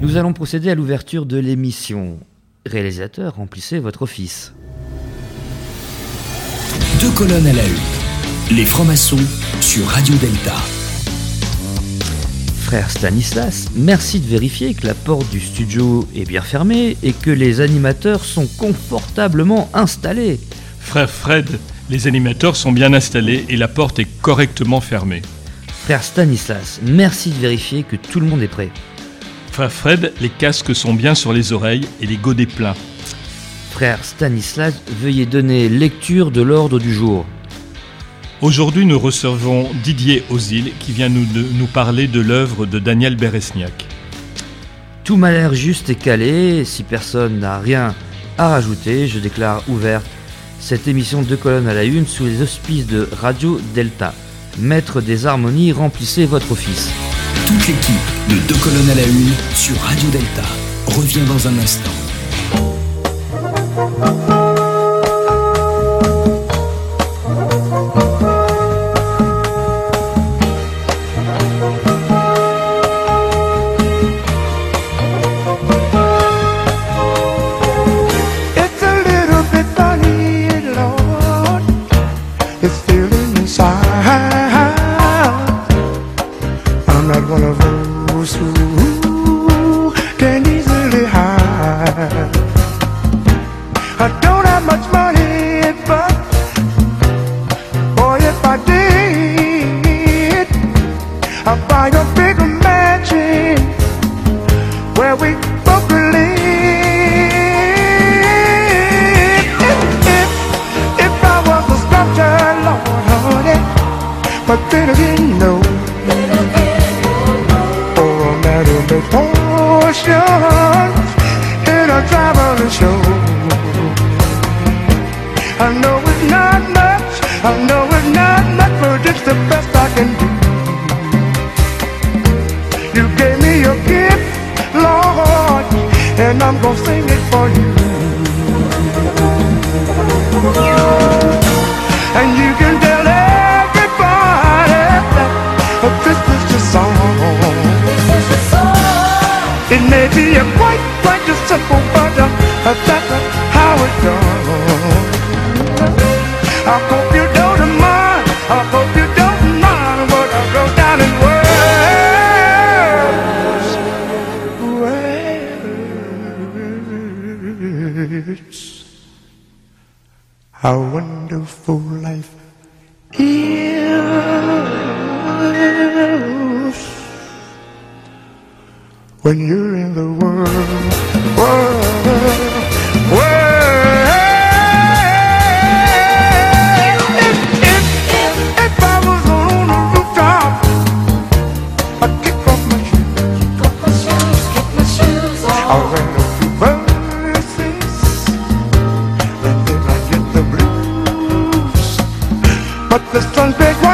nous allons procéder à l'ouverture de l'émission. Réalisateur, remplissez votre office. Deux colonnes à la une. Les francs-maçons sur Radio Delta. Frère Stanislas, merci de vérifier que la porte du studio est bien fermée et que les animateurs sont confortablement installés. Frère Fred, les animateurs sont bien installés et la porte est correctement fermée. Frère Stanislas, merci de vérifier que tout le monde est prêt. Frère Fred, les casques sont bien sur les oreilles et les godets pleins. Frère Stanislas, veuillez donner lecture de l'ordre du jour. Aujourd'hui, nous recevons Didier Ozil qui vient nous, de- nous parler de l'œuvre de Daniel Beresniak. Tout m'a l'air juste et calé. Si personne n'a rien à rajouter, je déclare ouverte cette émission de colonnes à la une sous les auspices de Radio Delta. Maître des harmonies, remplissez votre office. Toute l'équipe de Deux colonnes à la une sur Radio Delta revient dans un instant. But the sun's big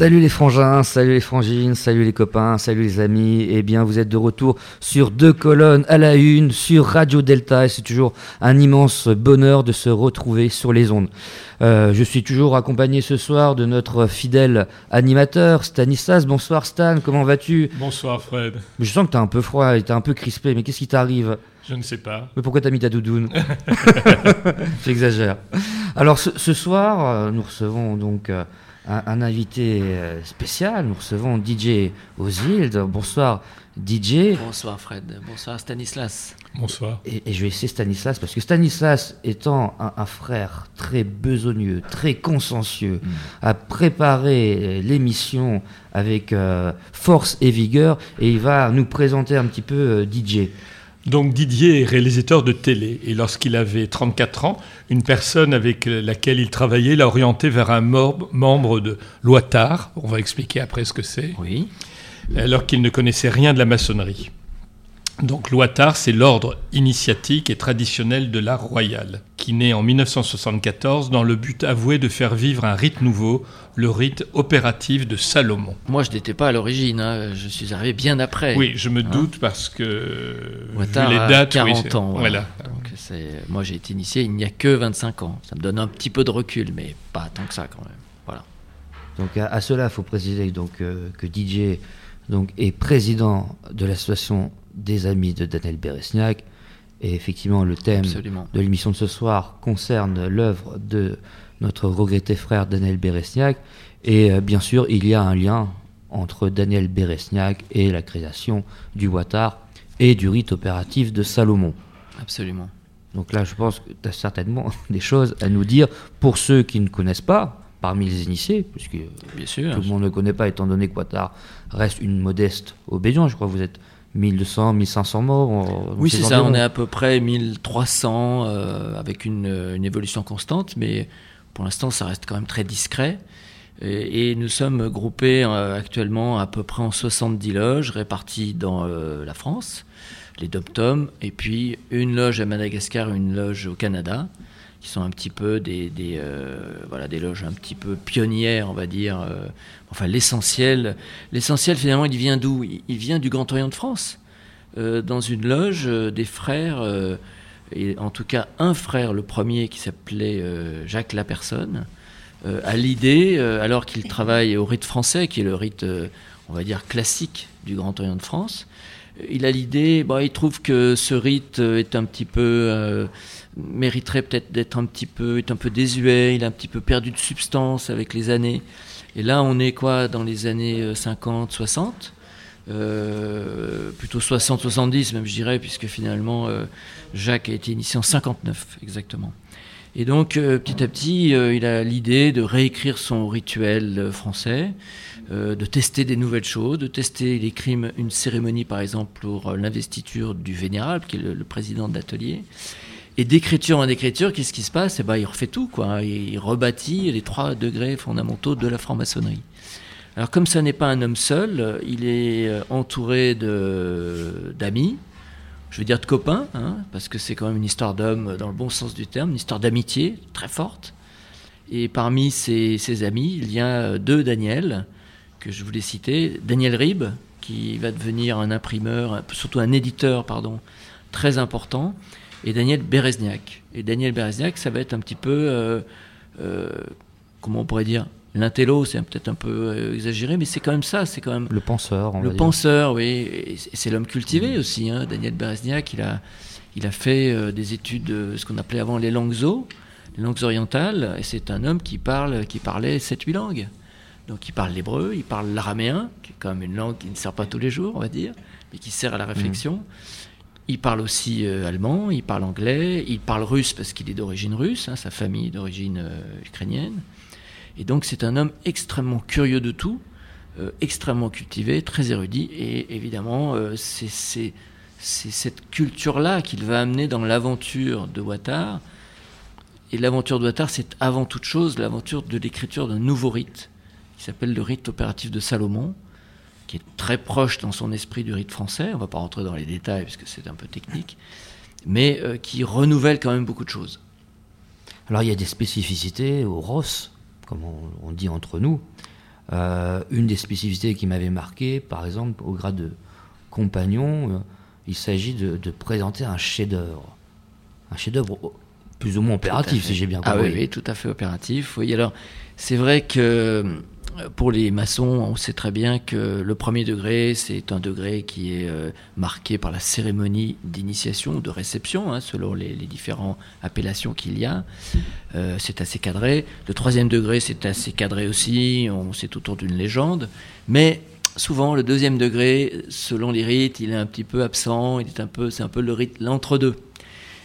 Salut les frangins, salut les frangines, salut les copains, salut les amis. Eh bien, vous êtes de retour sur deux colonnes à la une sur Radio Delta et c'est toujours un immense bonheur de se retrouver sur les ondes. Euh, je suis toujours accompagné ce soir de notre fidèle animateur Stanislas. Bonsoir Stan, comment vas-tu? Bonsoir Fred. Je sens que t'es un peu froid et t'es un peu crispé, mais qu'est-ce qui t'arrive? Je ne sais pas. Mais pourquoi t'as mis ta doudoune? J'exagère. Alors ce, ce soir, euh, nous recevons donc euh, un, un invité euh, spécial. Nous recevons DJ Ozil. Bonsoir DJ. Bonsoir Fred, bonsoir Stanislas. Bonsoir. Et, et je vais essayer Stanislas parce que Stanislas étant un, un frère très besogneux, très consciencieux, a préparé euh, l'émission avec euh, force et vigueur et il va nous présenter un petit peu euh, DJ. Donc Didier est réalisateur de télé et lorsqu'il avait 34 ans, une personne avec laquelle il travaillait l'a orienté vers un membre de l'Ouattard, on va expliquer après ce que c'est, Oui. alors qu'il ne connaissait rien de la maçonnerie. Donc l'Ouattard, c'est l'ordre initiatique et traditionnel de l'art royal, qui naît en 1974 dans le but avoué de faire vivre un rite nouveau, le rite opératif de Salomon. Moi je n'étais pas à l'origine, hein, je suis arrivé bien après. Oui, je me doute parce que vu Ouattard les a dates, oui, 40 c'est- ans. voilà. Donc, moi j'ai été initié il n'y a que 25 ans. Ça me donne un petit peu de recul, mais pas tant que ça quand même. Voilà. Donc à, à cela, il faut préciser donc, euh, que DJ donc, est président de l'association des amis de Daniel Beresniak. Et effectivement, le thème Absolument. de l'émission de ce soir concerne l'œuvre de notre regretté frère Daniel Beresniak. Et euh, bien sûr, il y a un lien entre Daniel Beresniak et la création du Ouattard et du rite opératif de Salomon. Absolument. Donc là, je pense que tu as certainement des choses à nous dire pour ceux qui ne connaissent pas parmi les initiés, puisque Bien sûr. tout le monde ne connaît pas, étant donné que reste une modeste obédience. Je crois que vous êtes 1200, 1500 morts. Oui, ces c'est ça. On est à peu près 1300 euh, avec une, une évolution constante, mais pour l'instant, ça reste quand même très discret. Et, et nous sommes groupés euh, actuellement à peu près en 70 loges réparties dans euh, la France, les dom et puis une loge à Madagascar, une loge au Canada, qui sont un petit peu des, des, euh, voilà, des loges un petit peu pionnières, on va dire. Enfin, l'essentiel, l'essentiel finalement, il vient d'où? Il, vient du Grand Orient de France. Euh, dans une loge, euh, des frères, euh, en tout cas un frère, le premier qui s'appelait Jacques Lapersonne, a l'idée, alors qu'il travaille au rite français, qui est le rite, on va dire, classique du Grand Orient de France, il a l'idée, bon, il trouve que ce rite est un petit peu, mériterait peut-être d'être un petit peu, est un peu désuet, il a un petit peu perdu de substance avec les années. Et là, on est quoi dans les années euh, 50, 60 euh, plutôt 60-70 même je dirais, puisque finalement euh, Jacques a été initié en 59 exactement. Et donc euh, petit à petit, euh, il a l'idée de réécrire son rituel euh, français, euh, de tester des nouvelles choses, de tester les crimes, une cérémonie par exemple pour euh, l'investiture du vénérable, qui est le président de l'atelier. Et d'écriture en écriture, qu'est-ce qui se passe? Eh ben, il refait tout, quoi. Il rebâtit les trois degrés fondamentaux de la franc-maçonnerie. Alors comme ça n'est pas un homme seul, il est euh, entouré d'amis, je veux dire de copains, hein, parce que c'est quand même une histoire d'homme dans le bon sens du terme, une histoire d'amitié très forte. Et parmi ses, amis, il y a euh, deux Daniel, que je voulais citer. Daniel Rib, qui va devenir un imprimeur, surtout un éditeur, pardon, très important, et Daniel Berezniak. Et Daniel Berezniak, ça va être un petit peu, euh, euh, comment on pourrait dire, l'intello, c'est peut-être un peu euh, exagéré, mais c'est quand même ça, c'est quand même Le penseur, on va le dire. penseur, oui, c'est l'homme cultivé aussi. Hein. Daniel Berezniak, il a, il a fait des études de ce qu'on appelait avant les langues zo, les langues orientales, et c'est un homme qui parle, qui parlait 7-8 langues. Donc il parle l'hébreu, il parle l'araméen, qui est quand même une langue qui ne sert pas tous les jours, on va dire, mais qui sert à la réflexion. Il parle aussi euh, allemand, il parle anglais, il parle russe parce qu'il est d'origine russe, hein, sa famille est d'origine euh, ukrainienne. Et donc c'est un homme extrêmement curieux de tout, euh, extrêmement cultivé, très érudit, et évidemment c'est cette culture-là qu'il va amener dans l'aventure de Ouattara. Et l'aventure de Ouattara, c'est avant toute chose l'aventure de l'écriture d'un nouveau rite, qui s'appelle le rite opératif de Salomon, qui est très proche dans son esprit du rite français. On ne va pas rentrer dans les détails parce que c'est un peu technique, mais euh, qui renouvelle quand même beaucoup de choses. Alors il y a des spécificités au ROS, comme on, on dit entre nous. Euh, une des spécificités qui m'avait marqué, par exemple, au grade de compagnon, euh, il s'agit de, de présenter un chef-d'œuvre. Un chef-d'œuvre plus ou moins opératif, si j'ai bien Ah compris. oui, oui, tout à fait opératif. Oui, alors c'est vrai que pour les maçons, on sait très bien que le premier degré, c'est un degré qui est euh, marqué par la cérémonie d'initiation ou de réception, hein, selon les, différentes appellations qu'il y a. Euh, c'est assez cadré. Le troisième degré, c'est assez cadré aussi. On c'est autour d'une légende, mais souvent le deuxième degré, selon les rites, il est un petit peu absent. Il est un peu, c'est un peu le rite l'entre-deux.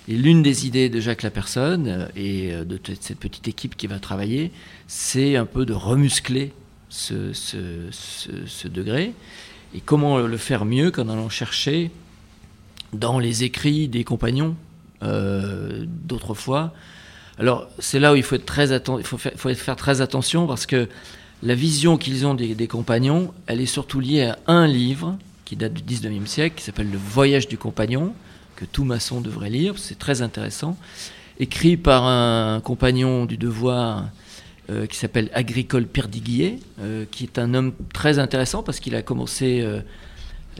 Et l'une des idées de Jacques Lapersonne euh, et de cette petite équipe qui va travailler, c'est un peu de remuscler ce, degré. Et comment le faire mieux qu'en allant chercher dans les écrits des compagnons euh, d'autrefois. Alors c'est là où il faut être très atten- il faut faire, faut faire très attention parce que la vision qu'ils ont des, des compagnons, elle est surtout liée à un livre qui date du 19e siècle, qui s'appelle Le Voyage du compagnon, que tout maçon devrait lire, c'est très intéressant, écrit par un compagnon du devoir euh, qui s'appelle Agricole Perdiguier, euh, qui est un homme très intéressant parce qu'il a commencé, euh,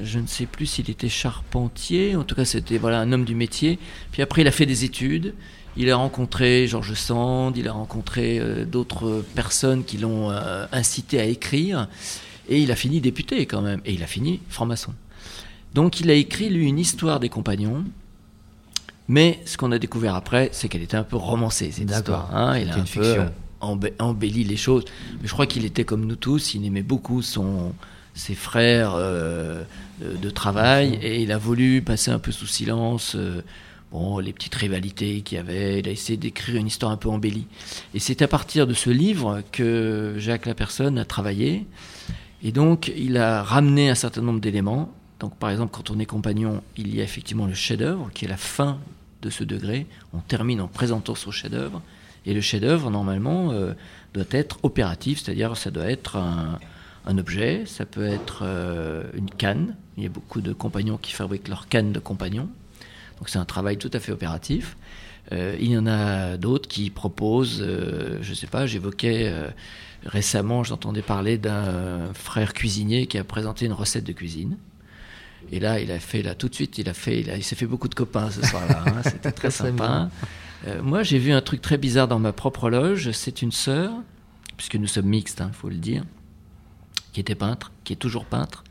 je ne sais plus s'il était charpentier, en tout cas c'était voilà, un homme du métier, puis après il a fait des études, il a rencontré Georges Sand, il a rencontré euh, d'autres personnes qui l'ont incité à écrire, et il a fini député quand même, et il a fini franc-maçon. Donc il a écrit, lui, une histoire des compagnons, mais ce qu'on a découvert après, c'est qu'elle était un peu romancée, cette histoire. hein. Il a une peu fiction. Euh, embê- embelli les choses. Mais je crois qu'il était comme nous tous, il aimait beaucoup son, ses frères euh, de, de travail, et il a voulu passer un peu sous silence euh, bon, les petites rivalités qu'il y avait. Il a essayé d'écrire une histoire un peu embellie. Et c'est à partir de ce livre que Jacques Lapersonne a travaillé. Et donc, il a ramené un certain nombre d'éléments. Donc, par exemple, quand on est compagnon, il y a effectivement le chef-d'œuvre, qui est la fin de ce degré. On termine en présentant son chef-d'œuvre. Et le chef-d'œuvre, normalement, euh, doit être opératif, c'est-à-dire ça doit être un, un objet, ça peut être euh, une canne. Il y a beaucoup de compagnons qui fabriquent leur canne de compagnons. Donc c'est un travail tout à fait opératif. Euh, il y en a d'autres qui proposent, euh, je ne sais pas, j'évoquais récemment, j'entendais parler d'un frère cuisinier qui a présenté une recette de cuisine. Et là, il a fait, là, tout de suite, il a fait, il, s'est fait beaucoup de copains ce soir-là. Hein. C'était très sympa. Moi, j'ai vu un truc très bizarre dans ma propre loge. C'est une sœur, puisque nous sommes mixtes, il hein, faut le dire, qui était peintre, qui est toujours peintre,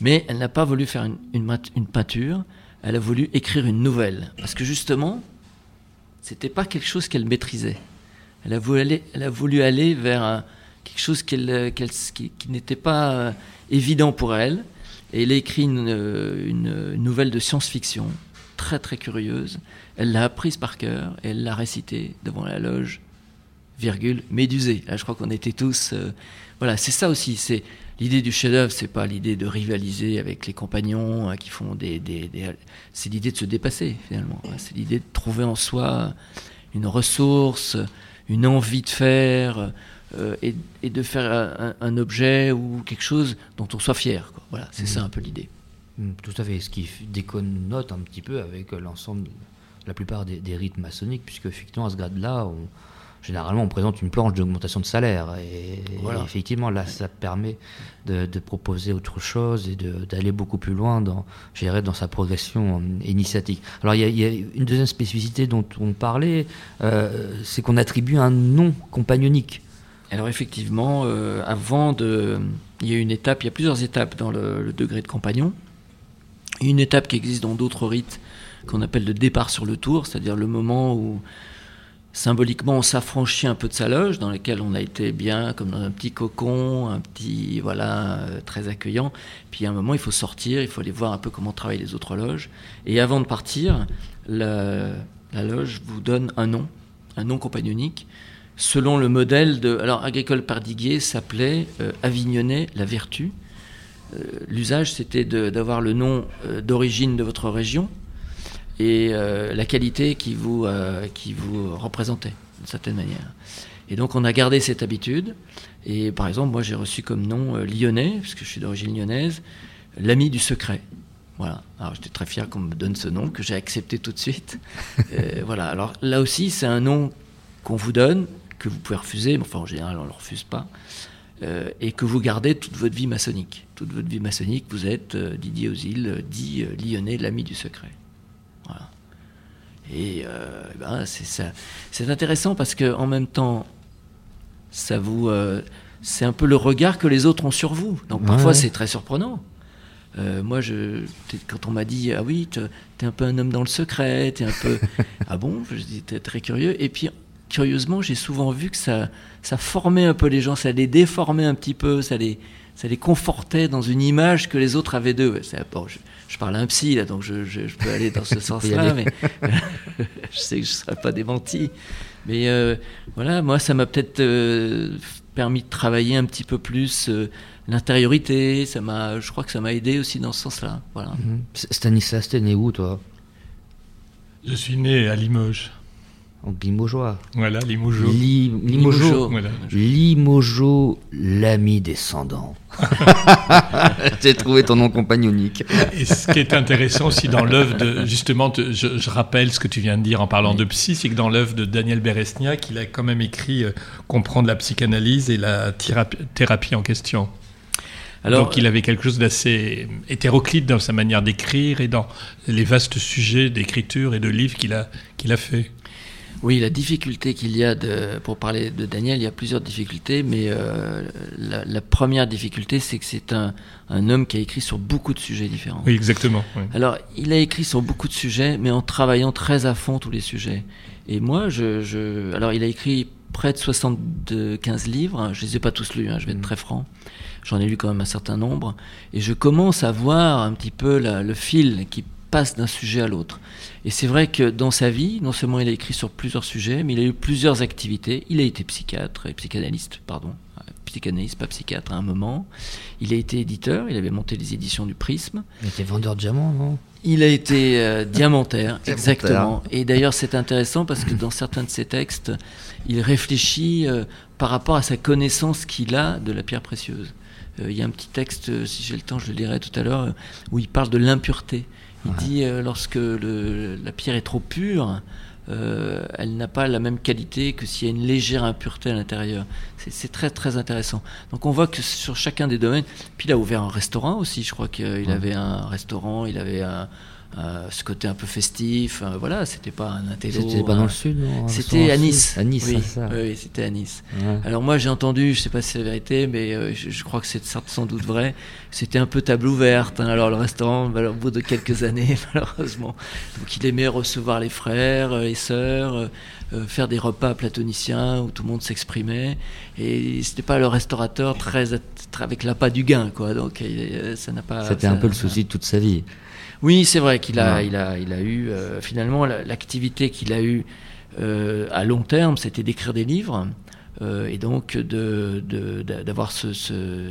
mais elle n'a pas voulu faire une, peinture, elle a voulu écrire une nouvelle, parce que justement, c'était pas quelque chose qu'elle maîtrisait. Elle a voulu aller, vers quelque chose qu'elle, qui, n'était pas euh, évident pour elle, et elle a écrit une nouvelle de science-fiction, très très curieuse. Elle l'a apprise par cœur et elle l'a récitée devant la loge, virgule, médusée. Là, je crois qu'on était tous euh, voilà, c'est ça aussi. C'est l'idée du chef-d'œuvre, c'est pas l'idée de rivaliser avec les compagnons hein, qui font des, c'est l'idée de se dépasser finalement. C'est l'idée de trouver en soi une ressource, une envie de faire. Euh, et, de faire un, objet ou quelque chose dont on soit fier. Voilà, c'est ça mmh. un peu l'idée. Mmh, tout à fait, ce qui déconnote un petit peu avec l'ensemble, la plupart des, des rites maçonniques, puisque effectivement à ce grade-là, on, généralement, on présente une planche d'augmentation de salaire. Et, effectivement, là, ça permet de, proposer autre chose et d'aller beaucoup plus loin dans, dans sa progression euh, initiatique. Alors, il y, a, une deuxième spécificité dont on parlait, euh, c'est qu'on attribue un nom compagnonique. Alors, effectivement, euh, avant de. Il y a une étape, il y a plusieurs étapes dans le, le degré de compagnon. Une étape qui existe dans d'autres rites qu'on appelle le départ sur le tour, c'est-à-dire le moment où symboliquement, on s'affranchit un peu de sa loge, dans laquelle on a été bien, comme dans un petit cocon, un petit, voilà, euh, très accueillant. Puis à un moment, il faut sortir, il faut aller voir un peu comment travaillent les autres loges. Et avant de partir, la, loge vous donne un nom, un nom compagnonique, selon le modèle de. Alors, Agricole Pardiguier s'appelait euh, Avignonnet la Vertu. Euh, l'usage, c'était d'avoir le nom d'origine de votre région, et euh, la qualité qui vous, euh, qui vous représentait, d'une certaine manière. Et donc on a gardé cette habitude. Et par exemple, moi j'ai reçu comme nom euh, lyonnais, puisque je suis d'origine lyonnaise, l'ami du secret. Voilà. Alors j'étais très fier qu'on me donne ce nom, que j'ai accepté tout de suite. voilà. Alors là aussi, c'est un nom qu'on vous donne, que vous pouvez refuser, mais enfin en général on ne le refuse pas, et que vous gardez toute votre vie maçonnique. Toute votre vie maçonnique, vous êtes Didier Ozil, dit lyonnais, l'ami du secret. Et euh, ben, c'est intéressant parce que en même temps, ça vous, euh, c'est un peu le regard que les autres ont sur vous. Donc parfois c'est très surprenant. Euh, moi, je, quand on m'a dit ah oui, t'es un peu un homme dans le secret, t'es un peu ah bon, je dis t'es très curieux. Et puis curieusement, j'ai souvent vu que ça, ça formait un peu les gens, ça les déformait un petit peu, ça les, ça les confortait dans une image que les autres avaient d'eux. Bon, je parle à un psy, là, donc je, je, peux aller dans ce sens-là, mais je sais que je ne serai pas démenti. Mais euh, voilà, moi, ça m'a peut-être euh, permis de travailler un petit peu plus euh, l'intériorité. Ça m'a, je crois que ça m'a aidé aussi dans ce sens-là. Voilà. Mm Stanislas, t'es né où, toi? Je suis né à Limoges. Limogeois. Voilà, Limojo. Limojo. Limojo, l'ami descendant. J'ai trouvé ton nom compagnonique. Et ce qui est intéressant aussi dans l'œuvre de, justement, je, rappelle ce que tu viens de dire en parlant de psy, c'est que dans l'œuvre de Daniel Beresniak, il a quand même écrit euh, Comprendre la psychanalyse et la thérapie, en question. Alors, Donc il avait quelque chose d'assez hétéroclite dans sa manière d'écrire et dans les vastes sujets d'écriture et de livres qu'il a, qu'il a fait. Oui, la difficulté qu'il y a, de, pour parler de Daniel, il y a plusieurs difficultés, mais euh, la, première difficulté, c'est que c'est un, un, homme qui a écrit sur beaucoup de sujets différents. Oui, exactement. Alors, il a écrit sur beaucoup de sujets, mais en travaillant très à fond tous les sujets. Et moi, je, je alors il a écrit près de 75 livres, je les ai pas tous lus, hein, je vais être mm. très franc. J'en ai lu quand même un certain nombre, et je commence à voir un petit peu le fil qui passe d'un sujet à l'autre. Et c'est vrai que dans sa vie, non seulement il a écrit sur plusieurs sujets, mais il a eu plusieurs activités. Il a été psychiatre et psychanalyste, pardon, psychanalyste, pas psychiatre à un moment. Il a été éditeur, il avait monté les éditions du Prisme. Il était vendeur de diamants, non? Il a été euh, diamantaire, exactement. Et d'ailleurs, c'est intéressant parce que dans certains de ses textes, il réfléchit euh, par rapport à sa connaissance qu'il a de la pierre précieuse. Euh, il y a un petit texte, si j'ai le temps, je le lirai tout à l'heure, où il parle de l'impureté. Il dit lorsque le, la pierre est trop pure, euh, elle n'a pas la même qualité que s'il y a une légère impureté à l'intérieur. C'est très très intéressant. Donc on voit que sur chacun des domaines, puis il a ouvert un restaurant aussi, je crois qu'il avait un restaurant, il avait un, euh, ce côté un peu festif. Euh, voilà, c'était pas un intello. C'était pas dans le sud C'était à Nice. À Nice, oui, ça. oui c'était à Nice. Alors moi j'ai entendu, je sais pas si c'est la vérité, mais euh, je, crois que c'est sans doute vrai. C'était un peu table ouverte. Hein. alors le restaurant, au bout de quelques années, malheureusement, donc il aimait recevoir les frères et sœurs. faire des repas platoniciens où tout le monde s'exprimait et c'était pas le restaurateur très, très avec l'appât du gain quoi donc ça n'a pas c'était un peu le souci de toute sa vie oui, c'est vrai qu'il a, il a, il a eu euh, finalement l'activité qu'il a eue euh, à long terme, c'était d'écrire des livres. Euh, et donc d'avoir ce,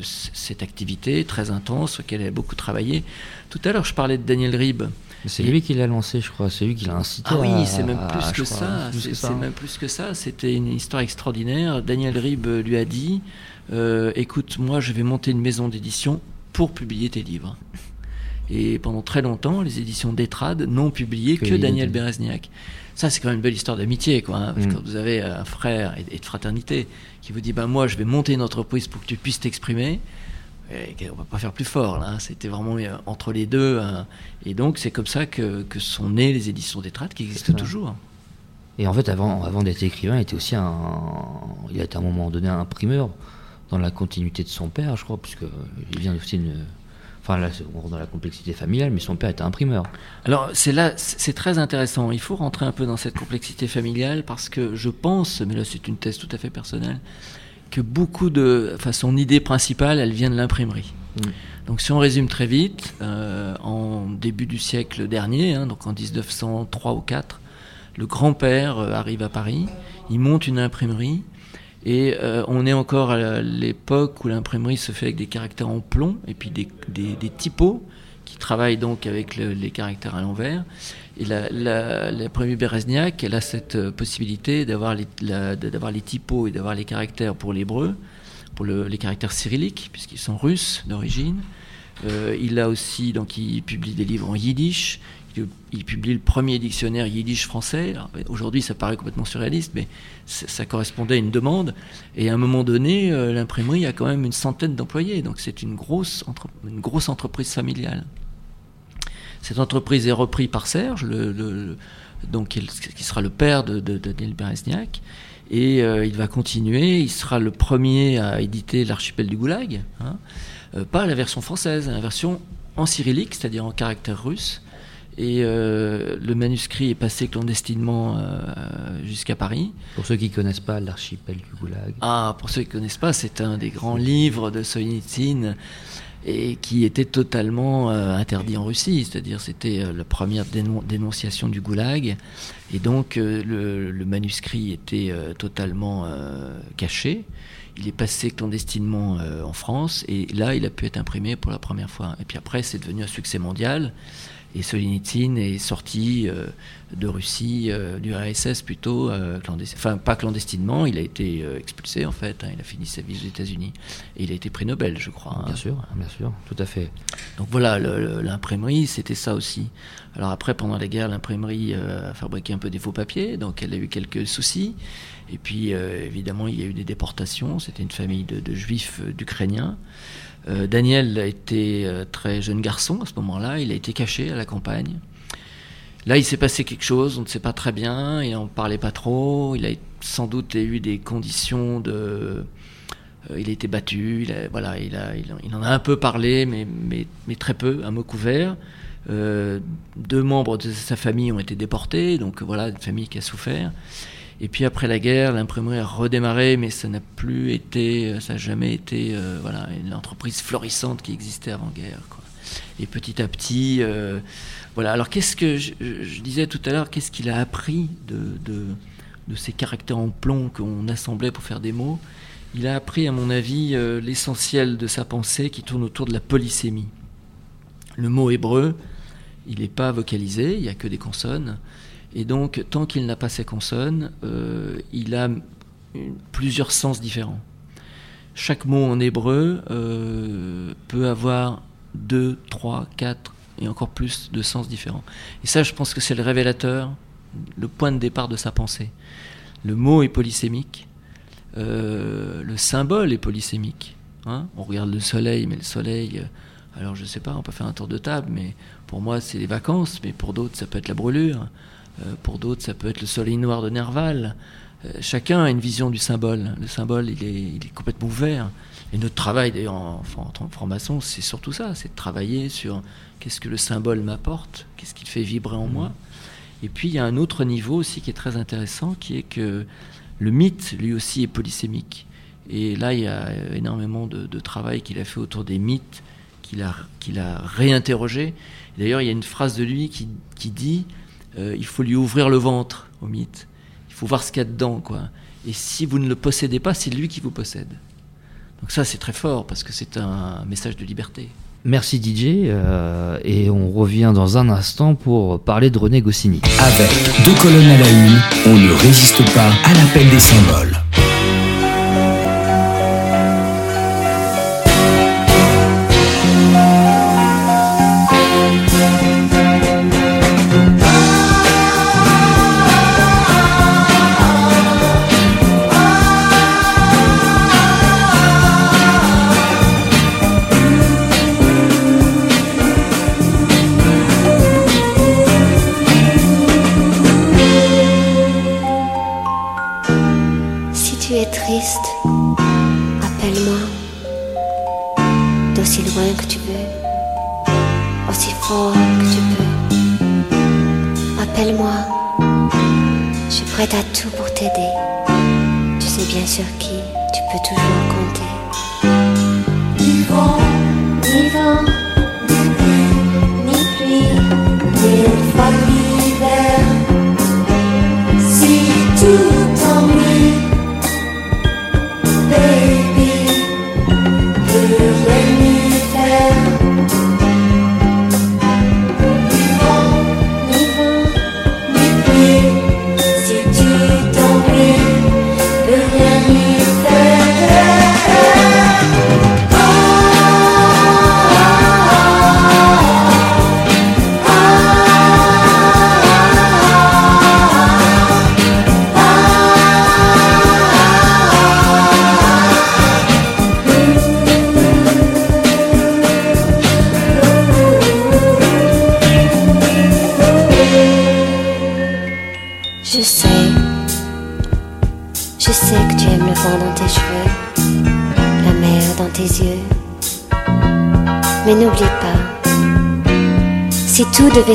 cette activité très intense laquelle il a beaucoup travaillé. Tout à l'heure, je parlais de Daniel Ribes. C'est lui qui l'a lancé, je crois. C'est lui qui l'a incité. Ah oui, c'est même plus que ça. C'est même plus que ça. C'était une histoire extraordinaire. Daniel Ribes lui a dit "Écoute, moi, je vais monter une maison d'édition pour publier tes livres." Et pendant très longtemps, les éditions d'Etrade n'ont publié que, Daniel Berezniak. Ça, c'est quand même une belle histoire d'amitié, quoi. Hein, parce mm. que vous avez un frère et, de fraternité qui vous dit, ben moi, je vais monter une entreprise pour que tu puisses t'exprimer. On va pas faire plus fort là. Hein. C'était vraiment euh, entre les deux. Hein. Et donc c'est comme ça que, que, sont nées les éditions d'Etrade qui existent toujours. Et en fait, avant, avant d'être écrivain, il était aussi un, il a été à un moment donné un imprimeur dans la continuité de son père, je crois, puisque il vient aussi d'une Enfin, là, on rentre dans la complexité familiale, mais son père était imprimeur. Alors, c'est là, c'est très intéressant. Il faut rentrer un peu dans cette complexité familiale parce que je pense, mais là, c'est une thèse tout à fait personnelle, que beaucoup de. Enfin, son idée principale, elle vient de l'imprimerie. Mm. Donc, si on résume très vite, euh, en début du siècle dernier, hein, donc en 1903 ou 4, le grand-père euh, arrive à Paris, il monte une imprimerie et euh, on est encore à l'époque où l'imprimerie se fait avec des caractères en plomb et puis des, des, typos qui travaillent donc avec les caractères à l'envers. Et la, la, la première Berezniak, elle a cette euh, possibilité d'avoir les, d'avoir les typos et d'avoir les caractères pour l'hébreu, pour le, les caractères cyrilliques, puisqu'ils sont russes d'origine. Euh, il a aussi, donc, il publie des livres en yiddish il publie le premier dictionnaire yiddish français. Aujourd'hui, ça paraît complètement surréaliste, mais ça correspondait à une demande. Et à un moment donné, euh, l'imprimerie a quand même une centaine d'employés. Donc c'est une grosse, entreprise familiale. Cette entreprise est reprise par Serge, donc, qui sera le père de, Daniel Berezniak. Et euh, il va continuer. Il sera le premier à éditer l'archipel du Goulag. Hein. Euh, pas la version française, la version en cyrillique, c'est-à-dire en caractère russe. Et euh, le manuscrit est passé clandestinement euh, jusqu'à Paris. Pour ceux qui ne connaissent pas l'archipel du Goulag. Ah, pour ceux qui ne connaissent pas, c'est un des grands livres de Solzhenitsyn et qui était totalement euh, interdit en Russie. C'est-à-dire c'était la première dénonciation du Goulag. Et donc le, le, manuscrit était totalement caché. Il est passé clandestinement en France et là il a pu être imprimé pour la première fois. Et puis après c'est devenu un succès mondial. Et Solzhenitsyn est sorti euh, de Russie, euh, du RSS plutôt, euh, enfin pas clandestinement, il a été expulsé en fait, hein, il a fini sa vie aux États-Unis. Et il a été prix Nobel, je crois. Hein. Bien sûr, bien sûr, tout à fait. Donc voilà, l'imprimerie, c'était ça aussi. Alors après, pendant la guerre, l'imprimerie a fabriqué un peu des faux papiers, donc elle a eu quelques soucis. Et puis évidemment, il y a eu des déportations, c'était une famille de, de juifs d'Ukrainiens. Euh, Daniel a été euh, très jeune garçon à ce moment-là, il a été caché à la campagne. Là, il s'est passé quelque chose, on ne sait pas très bien, il n'en parlait pas trop, il a sans doute eu des conditions de... Euh, il a été battu, il, voilà, il, a, il, en a un peu parlé, mais, très peu, un mot couvert. deux membres de sa famille ont été déportés, donc voilà, une famille qui a souffert. Et puis après la guerre, l'imprimerie a redémarré, mais ça n'a plus été, ça n'a jamais été, euh, voilà, une entreprise florissante qui existait avant-guerre. Et petit à petit, euh, voilà. Alors qu'est-ce que je, disais tout à l'heure, qu'est-ce qu'il a appris de, de, de ces caractères en plomb qu'on assemblait pour faire des mots? Il a appris, à mon avis, euh, l'essentiel de sa pensée qui tourne autour de la polysémie. Le mot hébreu, il n'est pas vocalisé, il n'y a que des consonnes. Et donc, tant qu'il n'a pas ces consonnes, euh, il a plusieurs sens différents. Chaque mot en hébreu euh, peut avoir deux, trois, quatre et encore plus de sens différents. Et ça, je pense que c'est le révélateur, le point de départ de sa pensée. Le mot est polysémique, euh, le symbole est polysémique. hein. on regarde le soleil, mais le soleil, alors je sais pas, on peut faire un tour de table, mais pour moi c'est les vacances, mais pour d'autres ça peut être la brûlure, pour d'autres ça peut être le soleil noir de Nerval. Euh, chacun a une vision du symbole. Le symbole, il est, il est complètement ouvert. Et notre travail, d'ailleurs, en, en tant que franc-maçon, c'est surtout ça, c'est de travailler sur qu'est-ce que le symbole m'apporte, qu'est-ce qu'il fait vibrer en moi. Et puis, il y a un autre niveau aussi qui est très intéressant, qui est que le mythe, lui aussi, est polysémique. Et là, il y a énormément de, de travail qu'il a fait autour des mythes, qu'il a, qu'il a réinterrogé. D'ailleurs, il y a une phrase de lui qui, qui dit euh, il faut lui ouvrir le ventre au mythe. Il faut voir ce qu'il y a dedans, quoi. Et si vous ne le possédez pas, c'est lui qui vous possède. Donc ça, c'est très fort parce que c'est un message de liberté. Merci DJ, euh, et on revient dans un instant pour parler de René Goscinny. Avec deux colonnes à la une, on ne résiste pas à l'appel des symboles.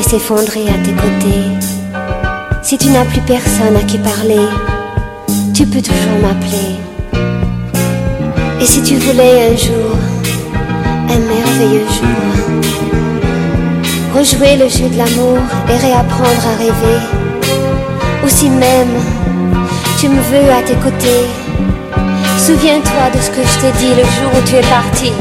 S'effondrer à tes côtés, si tu n'as plus personne à qui parler, tu peux toujours m'appeler. Et si tu voulais un jour, un merveilleux jour, rejouer le jeu de l'amour et réapprendre à rêver, ou si même tu me veux à tes côtés, souviens-toi de ce que je t'ai dit le jour où tu es parti.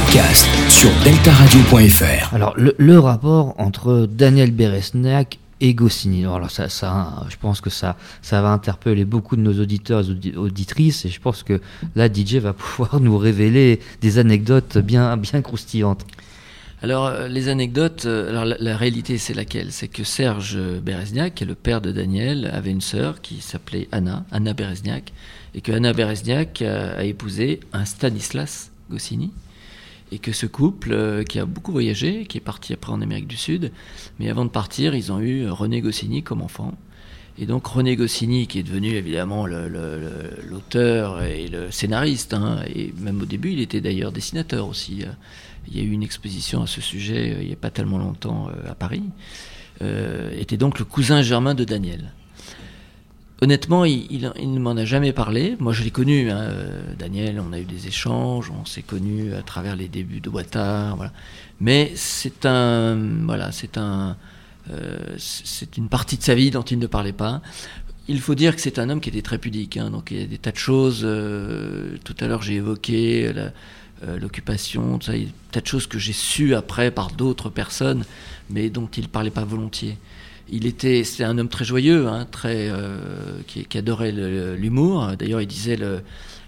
Podcast sur deltaradio.fr. Alors, le, le rapport entre Daniel Beresniak et Goscinny. Alors ça, ça, je pense que ça, ça va interpeller beaucoup de nos auditeurs et audi- auditrices, et je pense que là, DJ va pouvoir nous révéler des anecdotes bien, bien croustillantes. Alors, euh, les anecdotes, euh, alors la, la réalité, c'est laquelle? C'est que Serge Berezniak, qui est le père de Daniel, avait une sœur qui s'appelait Anna, Anna Berezniak, et que Anna Berezniak a, a épousé un Stanislas Goscinny, et que ce couple, euh, qui a beaucoup voyagé, qui est parti après en Amérique du Sud, mais avant de partir, ils ont eu René Goscinny comme enfant. Et donc René Goscinny, qui est devenu évidemment l'auteur et le scénariste, hein, et même au début, il était d'ailleurs dessinateur aussi. euh, Il y a eu une exposition à ce sujet euh, il n'y a pas tellement longtemps euh, à Paris. euh, était donc le cousin germain de Daniel. Honnêtement, il, ne m'en a jamais parlé. Moi, je l'ai connu, hein, euh, Daniel. On a eu des échanges, on s'est connus à travers les débuts de Ouattara, voilà. Mais c'est un, voilà, c'est un, euh, c'est une partie de sa vie dont il ne parlait pas. Il faut dire que c'est un homme qui était très pudique. hein, donc il y a des tas de choses. euh, tout à l'heure, j'ai évoqué euh, l'occupation, ça, il y a des tas de choses que j'ai su après par d'autres personnes, mais dont il parlait pas volontiers. Il était, c'était un homme très joyeux, hein, très, euh, qui, qui adorait l'humour. D'ailleurs, il disait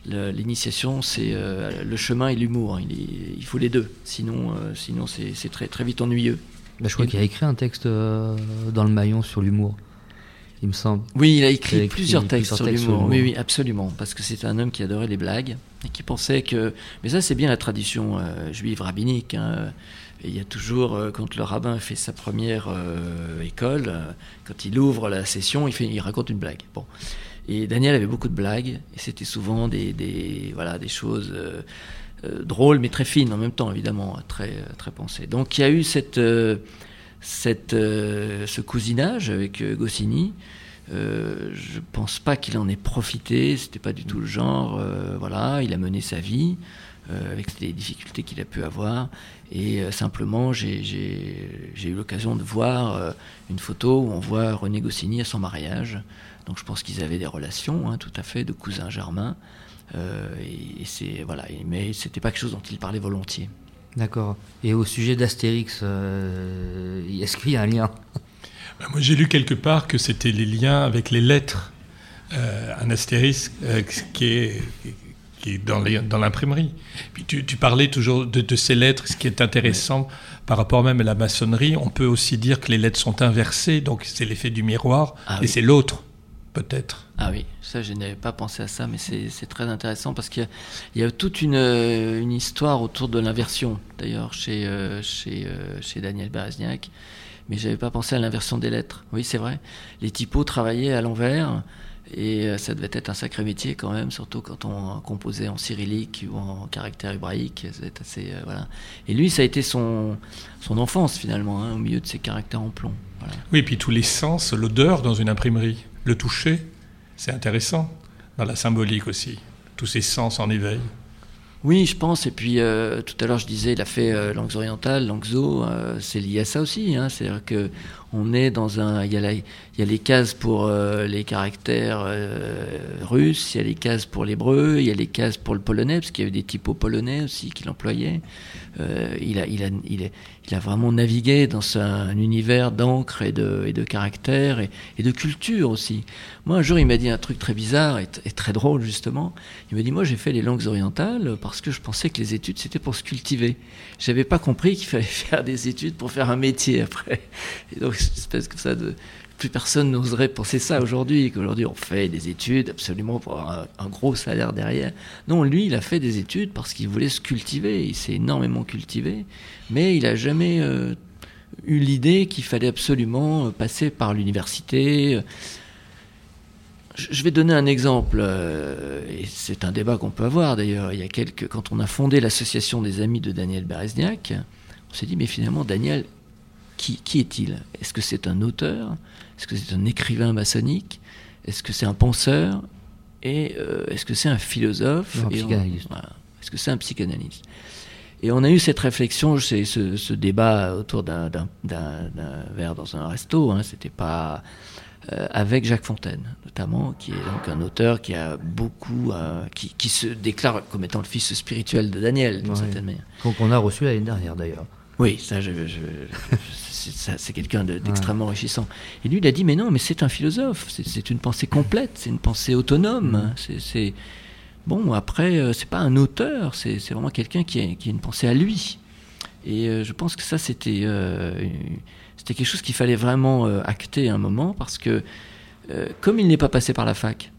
l'initiation, c'est euh, le chemin et l'humour. Il, faut les deux, sinon, euh, sinon c'est, très, très vite ennuyeux. Là, je crois qu'il a écrit un texte dans le maillon sur l'humour, il me semble. Oui, il a écrit, Il a écrit plusieurs textes plusieurs sur l'humour. Oui, oui, absolument. Parce que c'est un homme qui adorait les blagues et qui pensait que. Mais ça, c'est bien la tradition juive rabbinique. hein. Il y a toujours, euh, quand le rabbin fait sa première euh, école, euh, quand il ouvre la session, il, raconte une blague. Bon. Et Daniel avait beaucoup de blagues, et c'était souvent des, choses drôles, mais très fines en même temps, évidemment, très, pensées. Donc il y a eu ce cousinage avec Goscinny. Euh, je pense pas qu'il en ait profité, c'était pas du tout le genre. voilà, il a mené sa vie avec les difficultés qu'il a pu avoir. Et euh, simplement, j'ai- eu l'occasion de voir euh, une photo où on voit René Goscinny à son mariage. Donc je pense qu'ils avaient des relations, hein, tout à fait, de cousins germains. Euh, et et c'est voilà, et- mais c'était pas quelque chose dont il parlait volontiers. D'accord. Et au sujet d'Astérix, euh, est-ce qu'il y a un lien? Ben, Moi, j'ai lu quelque part que c'était les liens avec les lettres. Euh, un astérisque euh, qui est, qui est dans les- dans l'imprimerie. Puis tu, tu parlais toujours de, de ces lettres, ce qui est intéressant par rapport même à la maçonnerie. On peut aussi dire que les lettres sont inversées, donc c'est l'effet du miroir, Ah et oui. c'est l'autre, peut-être. Ah oui, ça je n'avais pas pensé à ça, mais c'est c'est très intéressant parce qu'il y a- il y, a toute une, euh, une histoire autour de l'inversion, d'ailleurs, chez, euh, chez, euh, chez Daniel Berezniak. Mais j'avais pas pensé à l'inversion des lettres. Oui, c'est vrai. Les typos travaillaient à l'envers et euh, ça devait être un sacré métier quand même, surtout quand on composait en cyrillique ou en caractère hébraïque. Assez, euh, voilà. Et lui, ça a été son, son enfance finalement, hein, au milieu de ses caractères en plomb. Voilà. Oui, puis tous les sens, l'odeur dans une imprimerie, le toucher, c'est intéressant, dans la symbolique aussi. Tous ces sens en éveil. Oui, je pense. Et puis euh, tout à l'heure, je disais, il a fait euh, langues orientales, langues euh, c'est lié à ça aussi. Hein, C'est-à-dire que on est dans un. Il y a, y a les cases pour euh, les caractères euh, russes, il y a les cases pour l'hébreu, il y a les cases pour le polonais, parce qu'il y a eu des typos polonais aussi qu'il employait. Euh, il, a, il, a, il, il a vraiment navigué dans un, un univers d'encre et de, et de caractère et, de culture aussi. Moi, un jour, il m'a dit un truc très bizarre et, très drôle, justement. Il m'a dit Moi, j'ai fait les langues orientales parce que je pensais que les études, c'était pour se cultiver. J'avais pas compris qu'il fallait faire des études pour faire un métier après. Espèce comme ça de. Plus personne n'oserait penser ça aujourd'hui, qu'aujourd'hui on fait des études absolument pour avoir un, gros salaire derrière. Non, lui, il a fait des études parce qu'il voulait se cultiver. Il s'est énormément cultivé, mais il a jamais euh, eu l'idée qu'il fallait absolument euh, passer par l'université. Je je vais donner un exemple, euh, et c'est un débat qu'on peut avoir d'ailleurs. Il y a quelques, quand on a fondé l'association des amis de Daniel Berezniak, on s'est dit mais finalement Daniel, qui, qui est-il? Est-ce que c'est un auteur? Est-ce que c'est un écrivain maçonnique? Est-ce que c'est un penseur? Et euh, est-ce que c'est un philosophe? Un psychanalyste. voilà. Est-ce que c'est un psychanalyste? Et on a eu cette réflexion, c'est ce, ce débat autour d'un verre dans un resto. Hein, C'était pas euh, avec Jacques Fontaine, notamment, qui est donc un auteur qui a beaucoup, euh, qui, qui se déclare comme étant le fils spirituel de Daniel, d'une Ouais. certaine manière. Qu'on a reçu l'année dernière d'ailleurs. Oui, ça, je, c'est quelqu'un de- d'extrêmement enrichissant. Et lui, il a dit, mais non, mais c'est un philosophe, c'est- une pensée complète, c'est une pensée autonome. C'est- C'est bon. Après, euh, c'est pas un auteur, c'est vraiment quelqu'un qui a, qui a une pensée à lui. Et euh, je pense que ça, c'était euh, c'était quelque chose qu'il fallait vraiment euh, acter à un moment, parce que comme il n'est pas passé par la fac,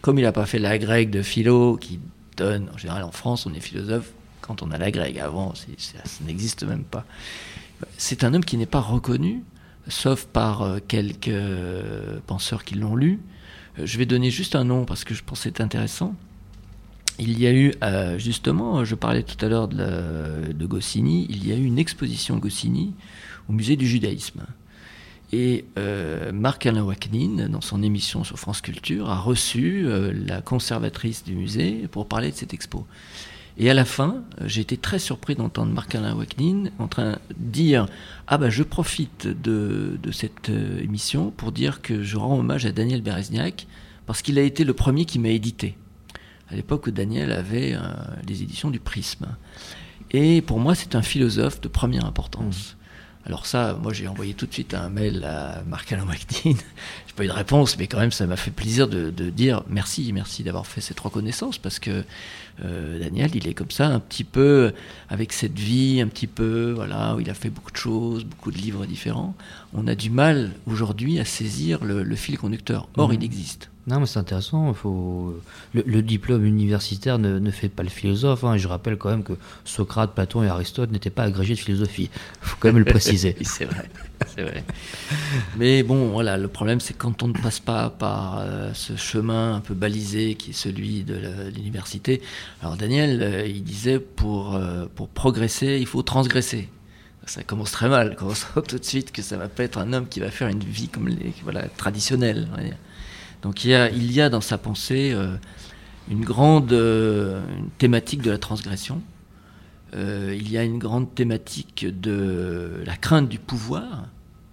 comme il n'a pas fait la grecque de philo qui donne, en général en France, on est philosophe quand on a la grecque. Avant, ça n'existe même pas. C'est un homme qui n'est pas reconnu, sauf par euh, quelques euh, penseurs qui l'ont lu. Euh, Je vais donner juste un nom parce que je pense que c'est intéressant. Il y a eu, justement, je parlais tout à l'heure de, de Goscinny, il y a eu une exposition Goscinny au musée du judaïsme. Et euh, Marc-Alain Waknin, dans son émission sur France Culture, a reçu la conservatrice du musée pour parler de cette expo. Et à la fin, euh, j'ai été très surpris d'entendre Marc-Alain Waknin en train de dire Ah ben je profite de, cette euh, émission pour dire que je rends hommage à Daniel Berezniak parce qu'il a été le premier qui m'a édité. À l'époque où Daniel avait euh, les éditions du Prisme. Et pour moi, c'est un philosophe de première importance. Alors ça, moi j'ai envoyé tout de suite un mail à Marc-Alain Waknin. J'ai pas eu de réponse, mais quand même ça m'a fait plaisir de, de dire merci, merci d'avoir fait cette reconnaissance parce que euh, Daniel, il est comme ça, un petit peu avec cette vie, un petit peu, voilà, où il a fait beaucoup de choses, beaucoup de livres différents. On a du mal aujourd'hui à saisir le, le fil conducteur. Or, Mhm. il existe. Non, mais c'est intéressant. Faut... Le, diplôme universitaire ne, ne fait pas le philosophe. hein. Je rappelle quand même que Socrate, Platon et Aristote n'étaient pas agrégés de philosophie. Il faut quand même le préciser. C'est vrai, c'est vrai. Mais bon, voilà, le problème, c'est quand on ne passe pas par euh, ce chemin un peu balisé qui est celui de l'université. Alors Daniel, euh, il disait pour euh, pour progresser, il faut transgresser. Ça commence très mal, quand on sent tout de suite que ça va pas être un homme qui va faire une vie comme les voilà traditionnelle. Donc il y a il y a dans sa pensée euh, une grande euh, une thématique de la transgression. Euh, il y a une grande thématique de la crainte du pouvoir,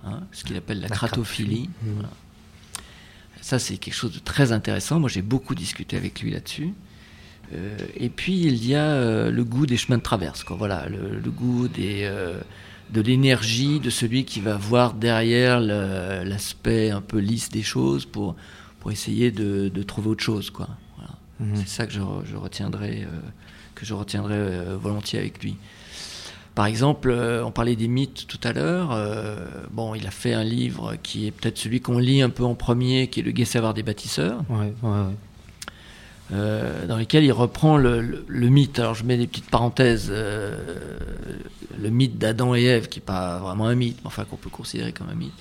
hein, ce qu'il appelle la, La cratophilie. cratophilie. Mmh. Voilà. Ça, c'est quelque chose de très intéressant. Moi, j'ai beaucoup discuté avec lui là-dessus. Euh, et puis, il y a euh, le goût des chemins de traverse. Quoi. Voilà, le, le goût des, euh, de l'énergie de celui qui va voir derrière l'aspect un peu lisse des choses pour, pour essayer de, de trouver autre chose. Quoi. Voilà. Mhm. C'est ça que je, je retiendrai, euh, que je retiendrai euh, volontiers avec lui. Par exemple, euh, on parlait des mythes tout à l'heure. bon, il a fait un livre qui est peut-être celui qu'on lit un peu en premier, qui est Le Gai Savoir des bâtisseurs, Ouais, ouais, ouais. dans lequel il reprend le, le- le mythe. Alors, je mets des petites parenthèses. le mythe d'Adam et Ève, qui n'est pas vraiment un mythe, mais enfin qu'on peut considérer comme un mythe.